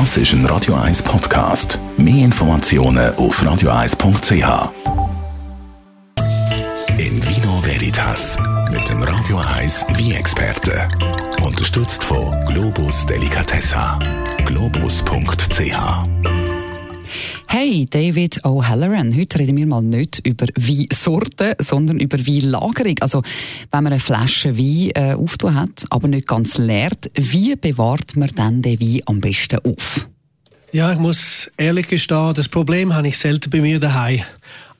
Das ist ein Radio 1 Podcast. Mehr Informationen auf radio1.ch. In Vino Veritas mit dem Radio 1 Wie-Experte. Unterstützt von Globus Delicatessa. Globus.ch Hey, David O'Halloran. Heute reden wir mal nicht über Weinsorten, sondern über Weinlagerung. Also, wenn man eine Flasche Wein äh, auftun hat, aber nicht ganz leert, wie bewahrt man dann den Wein am besten auf? Ja, ich muss ehrlich gestehen, das Problem habe ich selten bei mir daheim.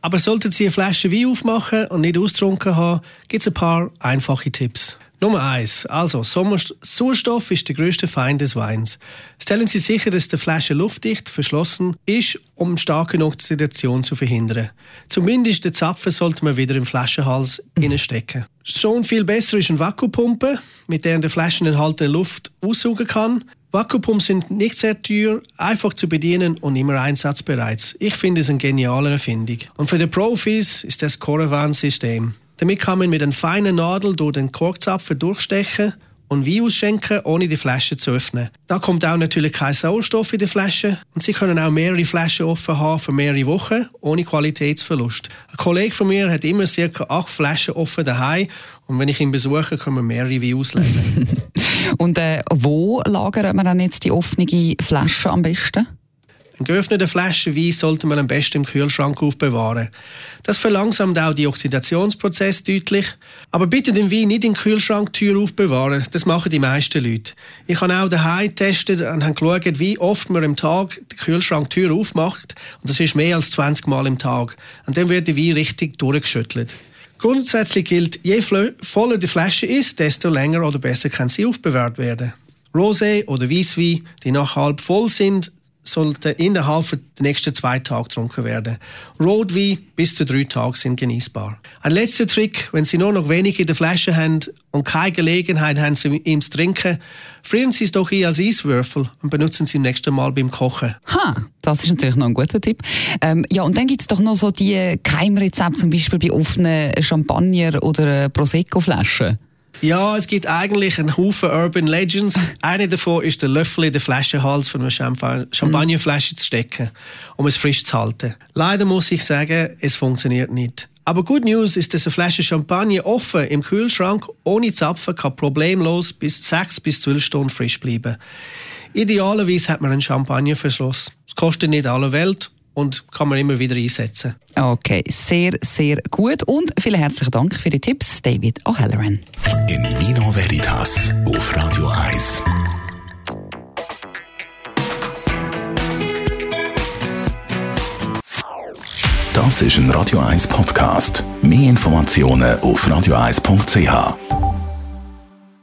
Aber sollten Sie eine Flasche Wein aufmachen und nicht austrunken haben, gibt es ein paar einfache Tipps. Nummer eins. Also, Sauerstoff ist der größte Feind des Weins. Stellen Sie sicher, dass die Flasche luftdicht verschlossen ist, um starke Oxidation zu verhindern. Zumindest den Zapfen sollte man wieder im Flaschenhals mhm. stecken. Schon viel besser ist eine Vakuumpumpe, mit der der Flaschen enthaltene Luft aussaugen kann. Vakuumpumpen sind nicht sehr teuer, einfach zu bedienen und immer einsatzbereit. Ich finde es eine geniale Erfindung. Und für die Profis ist das Coravan-System. Damit kann man mit einer feinen Nadel durch den Korkzapfen durchstechen und Wein ausschenken, ohne die Flasche zu öffnen. Da kommt auch natürlich kein Sauerstoff in die Flasche und Sie können auch mehrere Flaschen offen haben für mehrere Wochen, ohne Qualitätsverlust. Ein Kollege von mir hat immer circa acht Flaschen offen daheim und wenn ich ihn besuche, können wir mehrere Wein auslesen. und äh, wo lagert man dann jetzt die offene Flasche am besten? Geöffnete Flasche Wein sollte man am besten im Kühlschrank aufbewahren. Das verlangsamt auch die Oxidationsprozess deutlich. Aber bitte den Wein nicht in Kühlschranktür aufbewahren. Das machen die meisten Leute. Ich habe auch daheim getestet und habe geschaut, wie oft man am Tag die Kühlschranktür aufmacht. Und das ist mehr als 20 Mal im Tag. Und dann wird der Wein richtig durchgeschüttelt. Grundsätzlich gilt, je voller die Flasche ist, desto länger oder besser kann sie aufbewahrt werden. Rosé oder Weißwein, die nach halb voll sind, sollte innerhalb der nächsten zwei Tage getrunken werden. Rotwein bis zu drei Tage sind genießbar. Ein letzter Trick, wenn Sie nur noch wenig in der Flasche haben und keine Gelegenheit haben, ihm zu trinken, frieren Sie es doch ein als Eiswürfel und benutzen Sie im nächsten Mal beim Kochen. Ha, das ist natürlich noch ein guter Tipp. Ähm, ja, und dann gibt es doch noch so die Keimrezepte, zum Beispiel bei offenen Champagner- oder Prosecco-Flaschen. Ja, es gibt eigentlich einen Haufen Urban Legends. Eine davon ist der Löffel in den Flaschenhals von einer Champagnerflasche zu stecken, um es frisch zu halten. Leider muss ich sagen, es funktioniert nicht. Aber Good News ist, dass eine Flasche Champagner offen im Kühlschrank ohne Zapfen kann problemlos bis 6 bis 12 Stunden frisch bleiben. Idealerweise hat man einen Champagnerverschluss. Es kostet nicht alle Welt und kann man immer wieder einsetzen. Okay, sehr, sehr gut und vielen herzlichen Dank für die Tipps, David O'Halloran. In Vino Veritas auf Radio 1. Das ist ein Radio 1 Podcast. Mehr Informationen auf radio1.ch.